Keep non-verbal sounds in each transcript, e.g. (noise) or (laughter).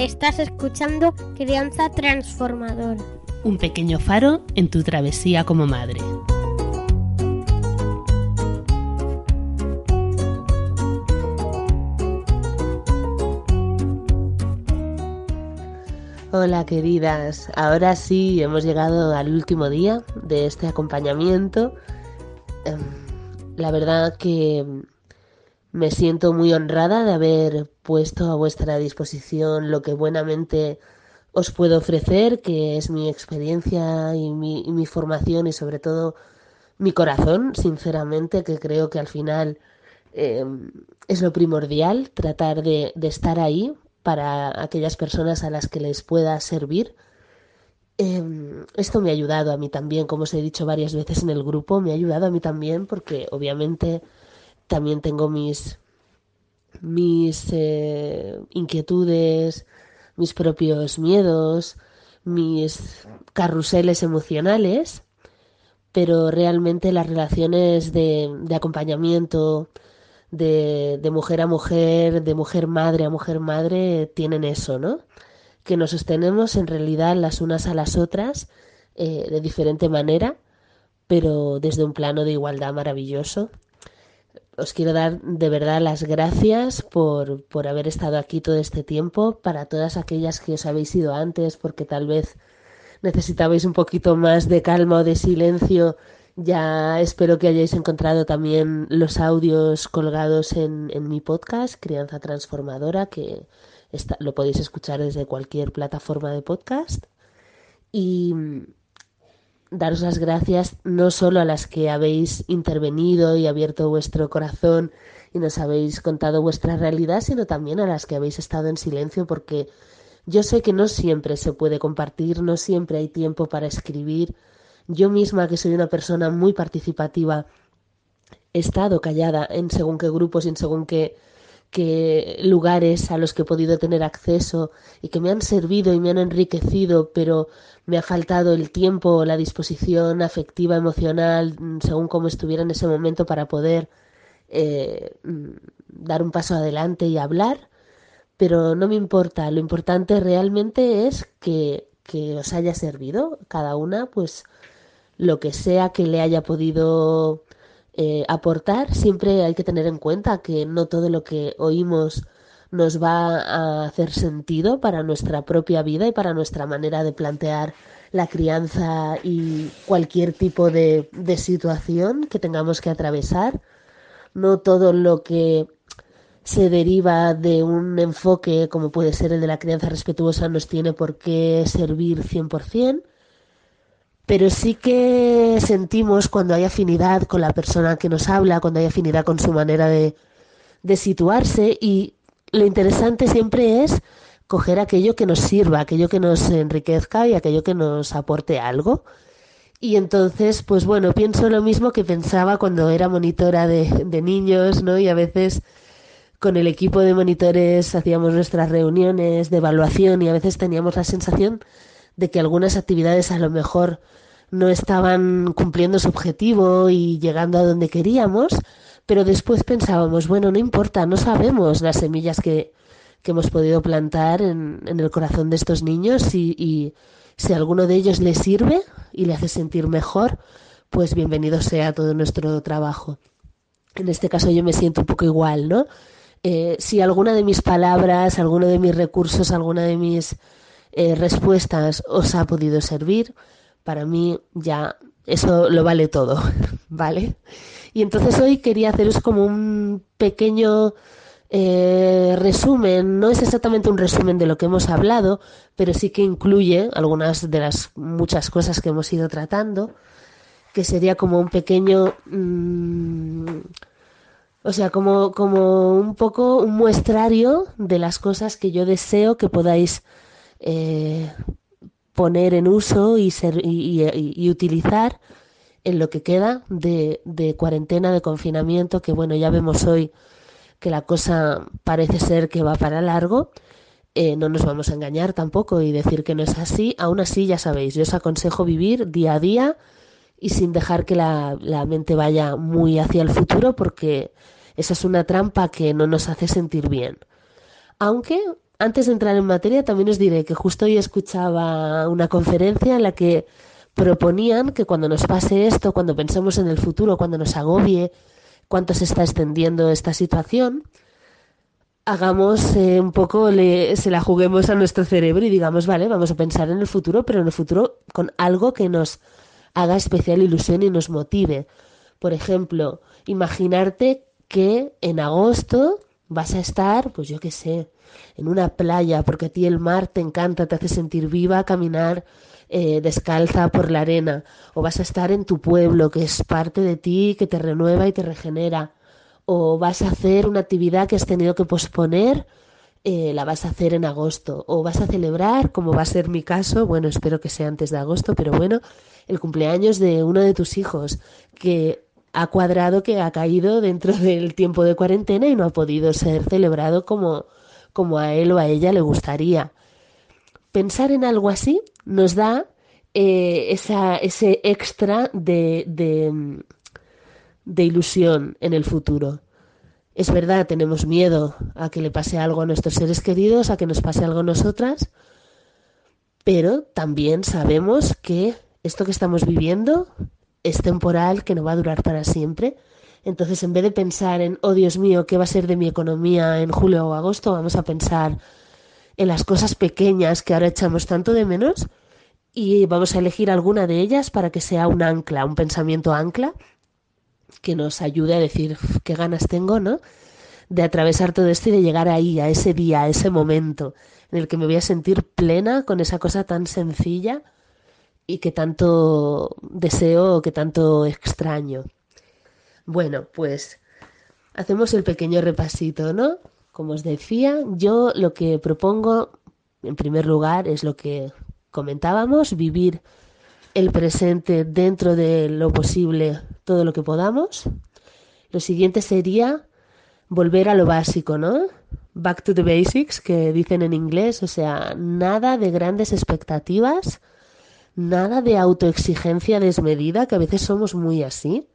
Estás escuchando Crianza Transformadora. Un pequeño faro en tu travesía como madre. Hola queridas, ahora sí hemos llegado al último día de este acompañamiento. Em, la verdad que me siento muy honrada de haber puesto a vuestra disposición lo que buenamente os puedo ofrecer, que es mi experiencia y mi, mi formación y sobre todo mi corazón, sinceramente, que creo que al final eh, es lo primordial, tratar de, de, estar ahí para aquellas personas a las que les pueda servir. Eh, esto me ha ayudado a mí también, como os he dicho varias veces en el grupo, me ha ayudado a mí también porque obviamente también tengo mis, mis eh, inquietudes, mis propios miedos, mis carruseles emocionales, pero realmente las relaciones de, de acompañamiento, de, de, mujer a mujer, de mujer madre a mujer madre, tienen eso, ¿no? Que nos sostenemos en realidad las unas a las otras eh, de diferente manera, pero desde un plano de igualdad maravilloso os quiero dar de verdad las gracias por, por haber estado aquí todo este tiempo, para todas aquellas que os habéis ido antes, porque tal vez necesitabais un poquito más de calma o de silencio. Ya espero que hayáis encontrado también los audios colgados en, en mi podcast, Crianza Transformadora, que está, lo podéis escuchar desde cualquier plataforma de podcast. Y, daros las gracias no solo a las que habéis intervenido y abierto vuestro corazón y nos habéis contado vuestra realidad, sino también a las que habéis estado en silencio porque yo sé que no siempre se puede compartir, no siempre hay tiempo para escribir. Yo misma, que soy una persona muy participativa, he estado callada en según qué grupos y en según qué que lugares a los que he podido tener acceso y que me han servido y me han enriquecido, pero me ha faltado el tiempo, la disposición afectiva, emocional, mm, según cómo estuviera en ese momento para poder eh, mm, dar un paso adelante y hablar. Pero no me importa, lo importante realmente es que, que os haya servido cada una, pues lo que sea que le haya podido eh, aportar, siempre hay que tener en cuenta que no todo lo que oímos nos va a hacer sentido para nuestra propia vida y para nuestra manera de plantear la crianza y cualquier tipo de, de situación que tengamos que atravesar. No todo lo que se deriva de un enfoque como puede ser el de la crianza respetuosa nos tiene por qué servir 100%, pero sí que sentimos cuando hay afinidad con la persona que nos habla, cuando hay afinidad con su manera de, de situarse y lo interesante siempre es coger aquello que nos sirva, aquello que nos enriquezca y aquello que nos aporte algo. Y entonces, pues bueno, pienso lo mismo que pensaba cuando era monitora de, de niños, ¿no? Y a veces con el equipo de monitores hacíamos nuestras reuniones de evaluación y a veces teníamos la sensación de que algunas actividades a lo mejor no estaban cumpliendo su objetivo y llegando a donde queríamos, pero después pensábamos, bueno, no importa, no sabemos las semillas que, que hemos podido plantar en, en, el corazón de estos niños y, y si alguno de ellos le sirve y le hace sentir mejor, pues bienvenido sea todo nuestro trabajo. En este caso yo me siento un poco igual, ¿no? Eh, si alguna de mis palabras, alguno de mis recursos, alguna de mis eh, respuestas os ha podido servir, para mí ya eso lo vale todo, (laughs) ¿vale? Y entonces hoy quería haceros como un pequeño eh, resumen, no es exactamente un resumen de lo que hemos hablado, pero sí que incluye algunas de las muchas cosas que hemos ido tratando, que sería como un pequeño mmm, O sea, como, como un poco un muestrario de las cosas que yo deseo que podáis eh, poner en uso y, ser, y, utilizar en lo que queda de, de, cuarentena, de confinamiento, que bueno, ya vemos hoy que la cosa parece ser que va para largo. Eh, no nos vamos a engañar tampoco y decir que no es así. Aún así, ya sabéis, yo os aconsejo vivir día a día y sin dejar que la, la mente vaya muy hacia el futuro porque esa es una trampa que no nos hace sentir bien. Aunque antes de entrar en materia también os diré que justo hoy escuchaba una conferencia en la que proponían que cuando nos pase esto, cuando pensemos en el futuro, cuando nos agobie, cuánto se está extendiendo esta situación, hagamos eh, un poco, le, se la juguemos a nuestro cerebro y digamos, vale, vamos a pensar en el futuro, pero en el futuro con algo que nos haga especial ilusión y nos motive. Por ejemplo, imaginarte que en agosto vas a estar, pues yo qué sé, en una playa, porque a ti el mar te encanta, te hace sentir viva, caminar eh, descalza por la arena, o vas a estar en tu pueblo, que es parte de ti, que te renueva y te regenera, o vas a hacer una actividad que has tenido que posponer, eh, la vas a hacer en agosto, o vas a celebrar, como va a ser mi caso, bueno, espero que sea antes de agosto, pero bueno, el cumpleaños de uno de tus hijos, que ha cuadrado, que ha caído dentro del tiempo de cuarentena y no ha podido ser celebrado como, como a él o a ella le gustaría. Pensar en algo así nos da eh, esa, ese extra de, de, de ilusión en el futuro. Es verdad, tenemos miedo a que le pase algo a nuestros seres queridos, a que nos pase algo a nosotras, pero también sabemos que esto que estamos viviendo es temporal, que no va a durar para siempre. Entonces, en vez de pensar en, oh Dios mío, ¿qué va a ser de mi economía en julio o agosto? Vamos a pensar en las cosas pequeñas que ahora echamos tanto de menos y vamos a elegir alguna de ellas para que sea un ancla, un pensamiento ancla que nos ayude a decir qué ganas tengo, ¿no? De atravesar todo esto y de llegar ahí, a ese día, a ese momento en el que me voy a sentir plena con esa cosa tan sencilla y que tanto deseo, que tanto extraño. Bueno, pues hacemos el pequeño repasito, ¿no? Como os decía, yo lo que propongo, en primer lugar, es lo que comentábamos, vivir el presente dentro de lo posible, todo lo que podamos. Lo siguiente sería volver a lo básico, ¿no? Back to the basics, que dicen en inglés, o sea, nada de grandes expectativas, nada de autoexigencia desmedida, que a veces somos muy así.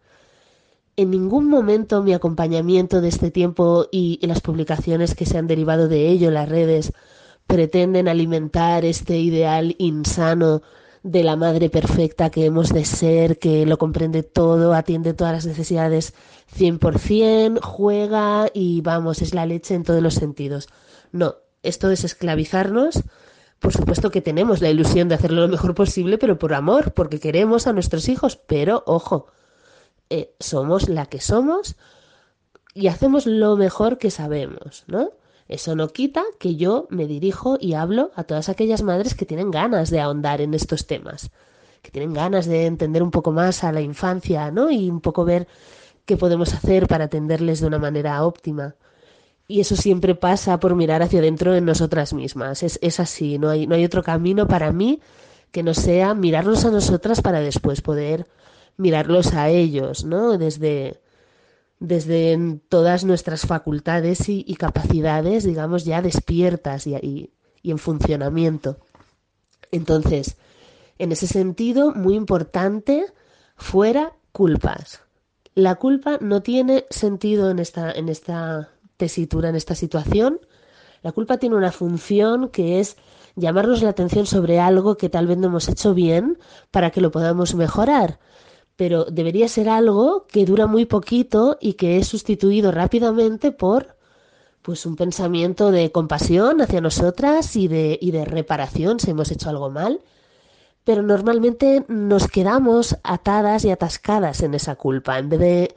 En ningún momento mi acompañamiento de este tiempo y, las publicaciones que se han derivado de ello en las redes pretenden alimentar este ideal insano de la madre perfecta que hemos de ser, que lo comprende todo, atiende todas las necesidades 100%, juega y vamos, es la leche en todos los sentidos. No, esto es esclavizarnos por supuesto que tenemos la ilusión de hacerlo lo mejor posible, pero por amor, porque queremos a nuestros hijos. Pero, ojo, eh, somos la que somos y hacemos lo mejor que sabemos, ¿no? Eso no quita que yo me dirijo y hablo a todas aquellas madres que tienen ganas de ahondar en estos temas, que tienen ganas de entender un poco más a la infancia, ¿no? Y un poco ver qué podemos hacer para atenderles de una manera óptima. Y eso siempre pasa por mirar hacia adentro en nosotras mismas. Es, es así, no hay, no hay otro camino para mí que no sea mirarnos a nosotras para después poder mirarlos a ellos, ¿no? Desde, desde todas nuestras facultades y, capacidades, digamos, ya despiertas y, y, y en funcionamiento. Entonces, en ese sentido, muy importante, fuera culpas. La culpa no tiene sentido en esta, en esta tesitura en esta situación. La culpa tiene una función que es llamarnos la atención sobre algo que tal vez no hemos hecho bien para que lo podamos mejorar. Pero debería ser algo que dura muy poquito y que es sustituido rápidamente por pues un pensamiento de compasión hacia nosotras y de, y de reparación si hemos hecho algo mal. Pero normalmente nos quedamos atadas y atascadas en esa culpa en vez de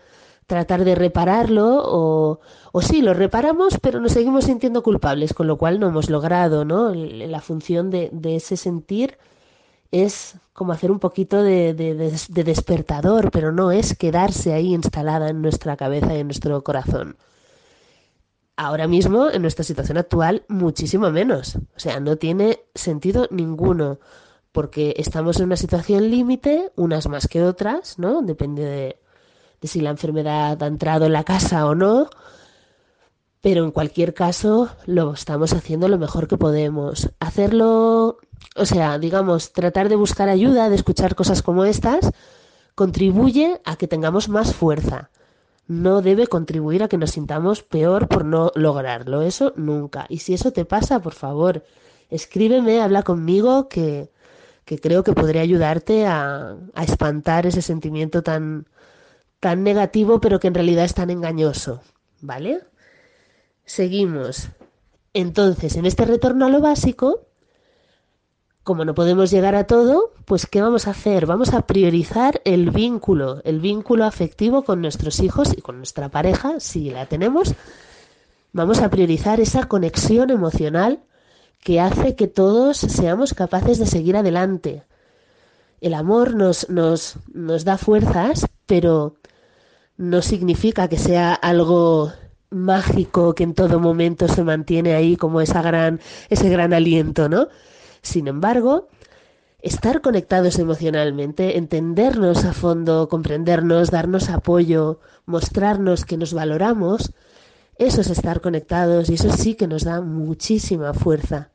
tratar de repararlo o, o sí, lo reparamos, pero nos seguimos sintiendo culpables, con lo cual no hemos logrado ¿no? la función de, de ese sentir es como hacer un poquito de, de, despertador, pero no es quedarse ahí instalada en nuestra cabeza y en nuestro corazón. Ahora mismo, en nuestra situación actual, muchísimo menos. O sea, no tiene sentido ninguno, porque estamos en una situación límite, unas más que otras, ¿no? Depende de, de si la enfermedad ha entrado en la casa o no, pero en cualquier caso lo estamos haciendo lo mejor que podemos. Hacerlo o sea, digamos, tratar de buscar ayuda, de escuchar cosas como estas, contribuye a que tengamos más fuerza. No debe contribuir a que nos sintamos peor por no lograrlo. Eso nunca. Y si eso te pasa, por favor, escríbeme, habla conmigo, que, que creo que podría ayudarte a, a espantar ese sentimiento tan, tan negativo, pero que en realidad es tan engañoso. ¿Vale? Seguimos. Entonces, en este retorno a lo básico, como no podemos llegar a todo, pues ¿qué vamos a hacer? Vamos a priorizar el vínculo, el vínculo afectivo con nuestros hijos y con nuestra pareja, si la tenemos. Vamos a priorizar esa conexión emocional que hace que todos seamos capaces de seguir adelante. El amor nos, nos, nos da fuerzas, pero no significa que sea algo mágico que en todo momento se mantiene ahí como esa gran, ese gran aliento, ¿no? Sin embargo, estar conectados emocionalmente, entendernos a fondo, comprendernos, darnos apoyo, mostrarnos que nos valoramos, eso es estar conectados y eso sí que nos da muchísima fuerza.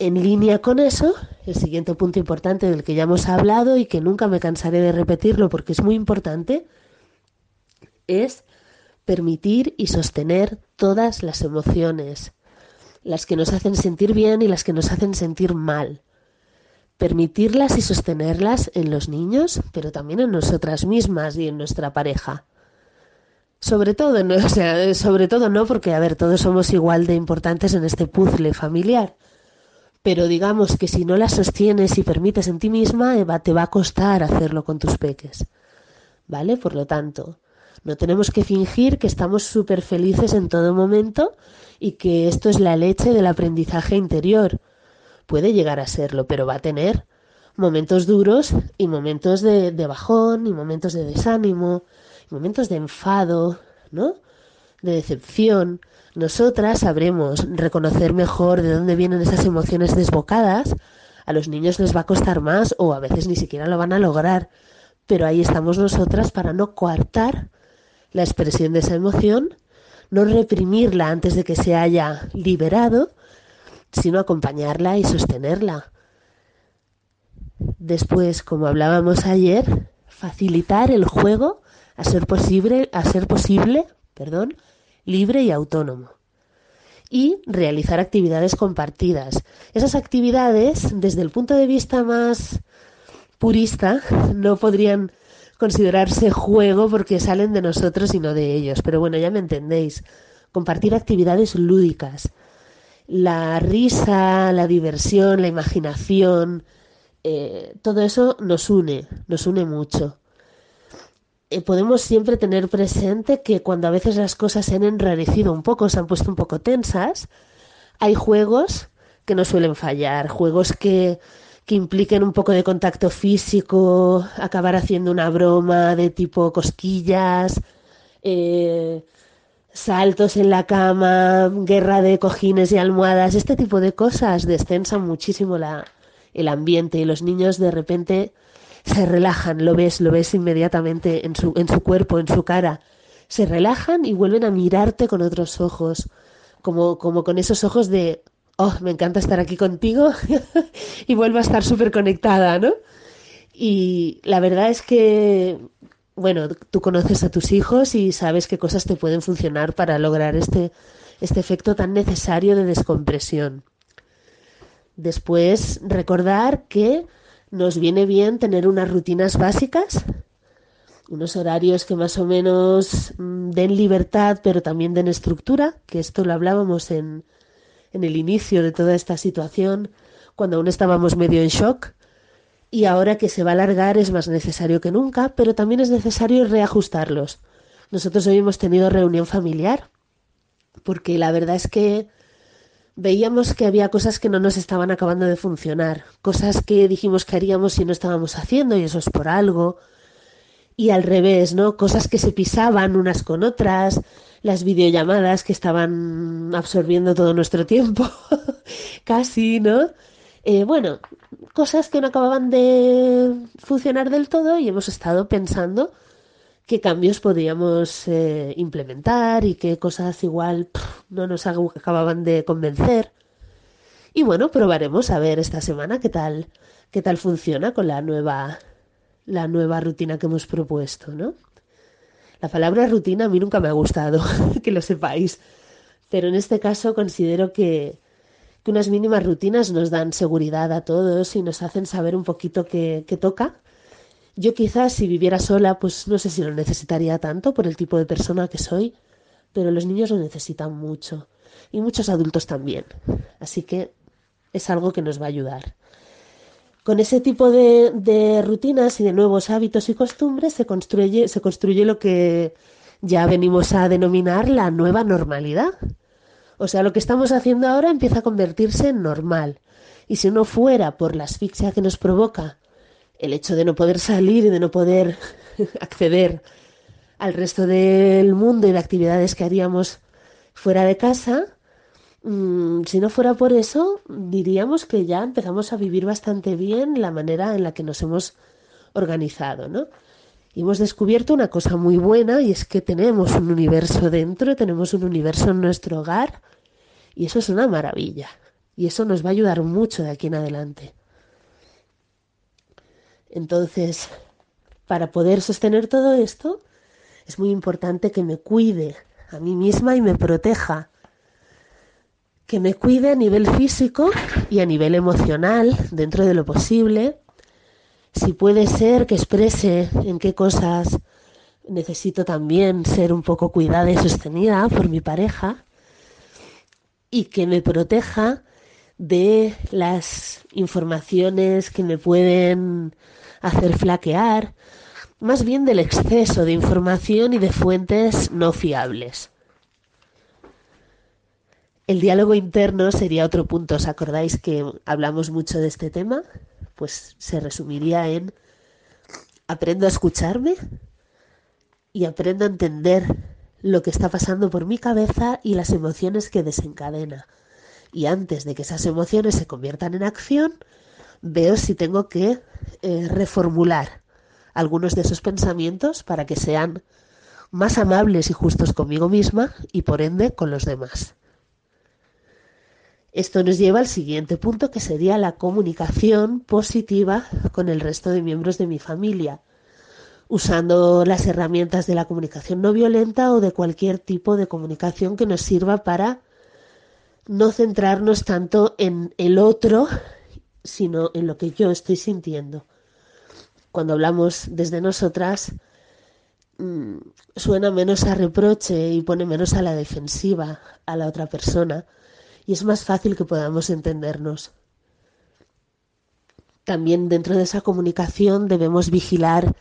En línea con eso, el siguiente punto importante del que ya hemos hablado y que nunca me cansaré de repetirlo porque es muy importante, es permitir y sostener todas las emociones, las que nos hacen sentir bien y las que nos hacen sentir mal. Permitirlas y sostenerlas en los niños, pero también en nosotras mismas y en nuestra pareja. Sobre todo, no, (laughs) o sea, sobre todo no, porque a ver, todos somos igual de importantes en este puzzle familiar. Pero digamos que si no las sostienes y permites en ti misma, te va a costar hacerlo con tus peques. ¿Vale? Por lo tanto, no tenemos que fingir que estamos súper felices en todo momento y que esto es la leche del aprendizaje interior. Puede llegar a serlo, pero va a tener momentos duros y momentos de, bajón y momentos de desánimo, y momentos de enfado, ¿no? De decepción. Nosotras sabremos reconocer mejor de dónde vienen esas emociones desbocadas. A los niños les va a costar más o a veces ni siquiera lo van a lograr. Pero ahí estamos nosotras para no coartar la expresión de esa emoción no reprimirla antes de que se haya liberado, sino acompañarla y sostenerla. Después, como hablábamos ayer, facilitar el juego a ser posible, a ser posible, perdón, libre y autónomo. Y realizar actividades compartidas. Esas actividades, desde el punto de vista más purista, no podrían considerarse juego porque salen de nosotros y no de ellos. Pero bueno, ya me entendéis. Compartir actividades lúdicas. La risa, la diversión, la imaginación, eh, todo eso nos une, nos une mucho. Eh, podemos siempre tener presente que cuando a veces las cosas se han enrarecido un poco, se han puesto un poco tensas, hay juegos que no suelen fallar, juegos que que impliquen un poco de contacto físico, acabar haciendo una broma de tipo cosquillas, eh, saltos en la cama, guerra de cojines y almohadas, este tipo de cosas descensan muchísimo la, el ambiente y los niños de repente se relajan, lo ves, lo ves inmediatamente en su, en su cuerpo, en su cara, se relajan y vuelven a mirarte con otros ojos, como, como con esos ojos de oh, me encanta estar aquí contigo (laughs) y vuelvo a estar súper conectada, ¿no? Y la verdad es que, bueno, tú conoces a tus hijos y sabes qué cosas te pueden funcionar para lograr este, este efecto tan necesario de descompresión. Después, recordar que nos viene bien tener unas rutinas básicas, unos horarios que más o menos mm, den libertad, pero también den estructura, que esto lo hablábamos en, en el inicio de toda esta situación, cuando aún estábamos medio en shock, y ahora que se va a alargar es más necesario que nunca, pero también es necesario reajustarlos. Nosotros hoy hemos tenido reunión familiar, porque la verdad es que veíamos que había cosas que no nos estaban acabando de funcionar, cosas que dijimos que haríamos y no estábamos haciendo y eso es por algo. Y al revés, ¿no? Cosas que se pisaban unas con otras, las videollamadas que estaban absorbiendo todo nuestro tiempo, (laughs) casi, ¿no? Eh, bueno, cosas que no acababan de funcionar del todo y hemos estado pensando qué cambios podíamos eh, implementar y qué cosas igual no nos acababan de convencer. Y bueno, probaremos a ver esta semana qué tal, qué tal funciona con la nueva, la nueva rutina que hemos propuesto, ¿no? La palabra rutina a mí nunca me ha gustado, (laughs) que lo sepáis, pero en este caso considero que, que unas mínimas rutinas nos dan seguridad a todos y nos hacen saber un poquito qué, qué toca. Yo quizás si viviera sola, pues no sé si lo necesitaría tanto por el tipo de persona que soy, pero los niños lo necesitan mucho y muchos adultos también. Así que es algo que nos va a ayudar. Con ese tipo de, de rutinas y de nuevos hábitos y costumbres se construye, se construye lo que ya venimos a denominar la nueva normalidad. O sea, lo que estamos haciendo ahora empieza a convertirse en normal. Y si no fuera por la asfixia que nos provoca el hecho de no poder salir y de no poder (laughs) acceder al resto del mundo y de actividades que haríamos fuera de casa, mm, si no fuera por eso, diríamos que ya empezamos a vivir bastante bien la manera en la que nos hemos organizado, ¿no? Y hemos descubierto una cosa muy buena y es que tenemos un universo dentro, tenemos un universo en nuestro hogar y eso es una maravilla. Y eso nos va a ayudar mucho de aquí en adelante. Entonces, para poder sostener todo esto, es muy importante que me cuide a mí misma y me proteja. Que me cuide a nivel físico y a nivel emocional, dentro de lo posible. Si puede ser que exprese en qué cosas necesito también ser un poco cuidada y sostenida por mi pareja. Y que me proteja de las informaciones que me pueden hacer flaquear, más bien del exceso de información y de fuentes no fiables. El diálogo interno sería otro punto. ¿Os acordáis que hablamos mucho de este tema? Pues se resumiría en aprendo a escucharme y aprendo a entender lo que está pasando por mi cabeza y las emociones que desencadena. Y antes de que esas emociones se conviertan en acción, veo si tengo que eh, reformular algunos de esos pensamientos para que sean más amables y justos conmigo misma y por ende con los demás. Esto nos lleva al siguiente punto que sería la comunicación positiva con el resto de miembros de mi familia, usando las herramientas de la comunicación no violenta o de cualquier tipo de comunicación que nos sirva para no centrarnos tanto en el otro sino en lo que yo estoy sintiendo. Cuando hablamos desde nosotras, mm, suena menos a reproche y pone menos a la defensiva a la otra persona y es más fácil que podamos entendernos. También dentro de esa comunicación debemos vigilar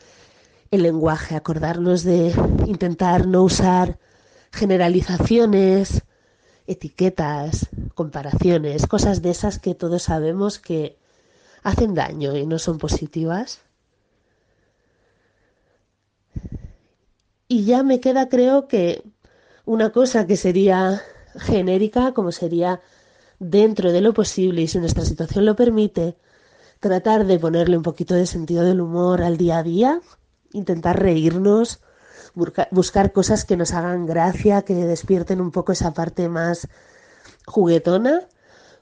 el lenguaje, acordarnos de intentar no usar generalizaciones, etiquetas, comparaciones, cosas de esas que todos sabemos que hacen daño y no son positivas. Y ya me queda, creo que, una cosa que sería genérica, como sería dentro de lo posible y si nuestra situación lo permite, tratar de ponerle un poquito de sentido del humor al día a día, intentar reírnos, buscar cosas que nos hagan gracia, que despierten un poco esa parte más juguetona,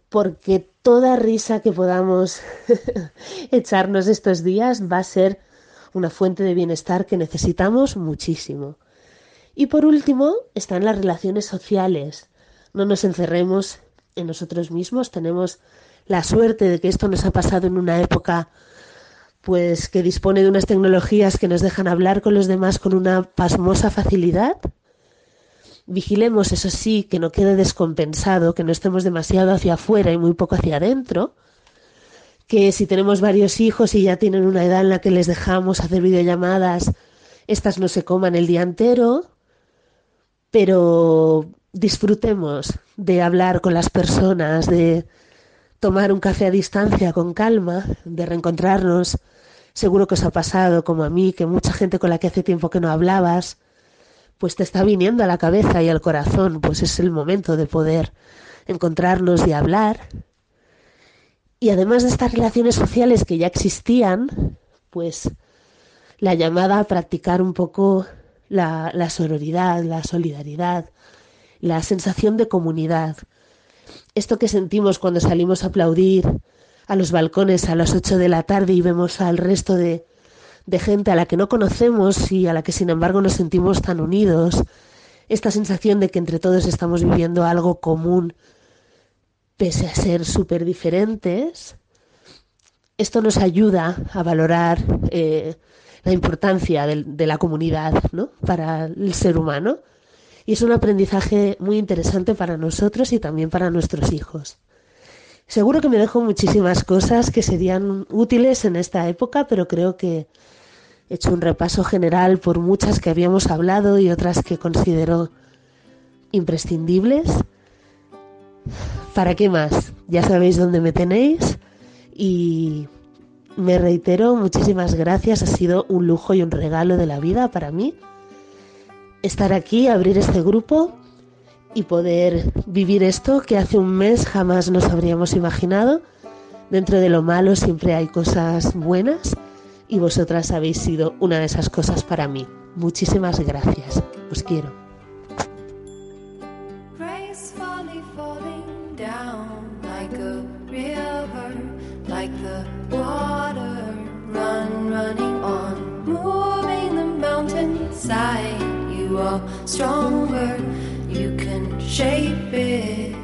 porque toda risa que podamos (laughs) echarnos estos días va a ser una fuente de bienestar que necesitamos muchísimo. Y por último, están las relaciones sociales. No nos encerremos en nosotros mismos, tenemos la suerte de que esto nos ha pasado en una época pues que dispone de unas tecnologías que nos dejan hablar con los demás con una pasmosa facilidad. Vigilemos, eso sí, que no quede descompensado, que no estemos demasiado hacia afuera y muy poco hacia adentro. Que si tenemos varios hijos y ya tienen una edad en la que les dejamos hacer videollamadas, estas no se coman el día entero. Pero disfrutemos de hablar con las personas, de tomar un café a distancia con calma, de reencontrarnos. Seguro que os ha pasado, como a mí, que mucha gente con la que hace tiempo que no hablabas, pues te está viniendo a la cabeza y al corazón, pues es el momento de poder encontrarnos y hablar. Y además de estas relaciones sociales que ya existían, pues la llamada a practicar un poco la, la sororidad, la solidaridad, la sensación de comunidad. Esto que sentimos cuando salimos a aplaudir a los balcones a las 8 de la tarde y vemos al resto de, de gente a la que no conocemos y a la que sin embargo nos sentimos tan unidos. Esta sensación de que entre todos estamos viviendo algo común pese a ser súper diferentes. Esto nos ayuda a valorar eh, la importancia de, de, la comunidad ¿no? para el ser humano y es un aprendizaje muy interesante para nosotros y también para nuestros hijos. Seguro que me dejo muchísimas cosas que serían útiles en esta época, pero creo que he hecho un repaso general por muchas que habíamos hablado y otras que considero imprescindibles. ¿Para qué más? Ya sabéis dónde me tenéis y me reitero, muchísimas gracias, ha sido un lujo y un regalo de la vida para mí estar aquí, abrir este grupo y poder vivir esto que hace un mes jamás nos habríamos imaginado. Dentro de lo malo siempre hay cosas buenas y vosotras habéis sido una de esas cosas para mí. Muchísimas gracias. Os quiero. stronger, shape it.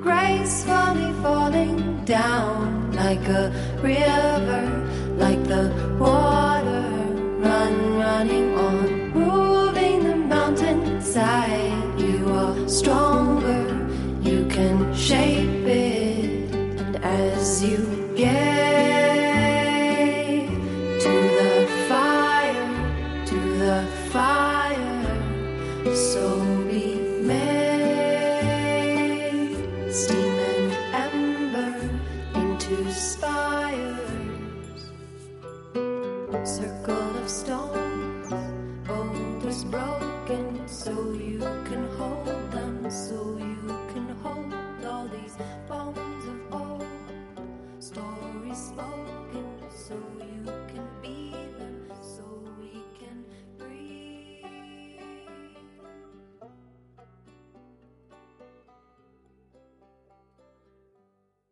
Gracefully falling down like a river, like the water run running on, moving the mountainside. You are stronger,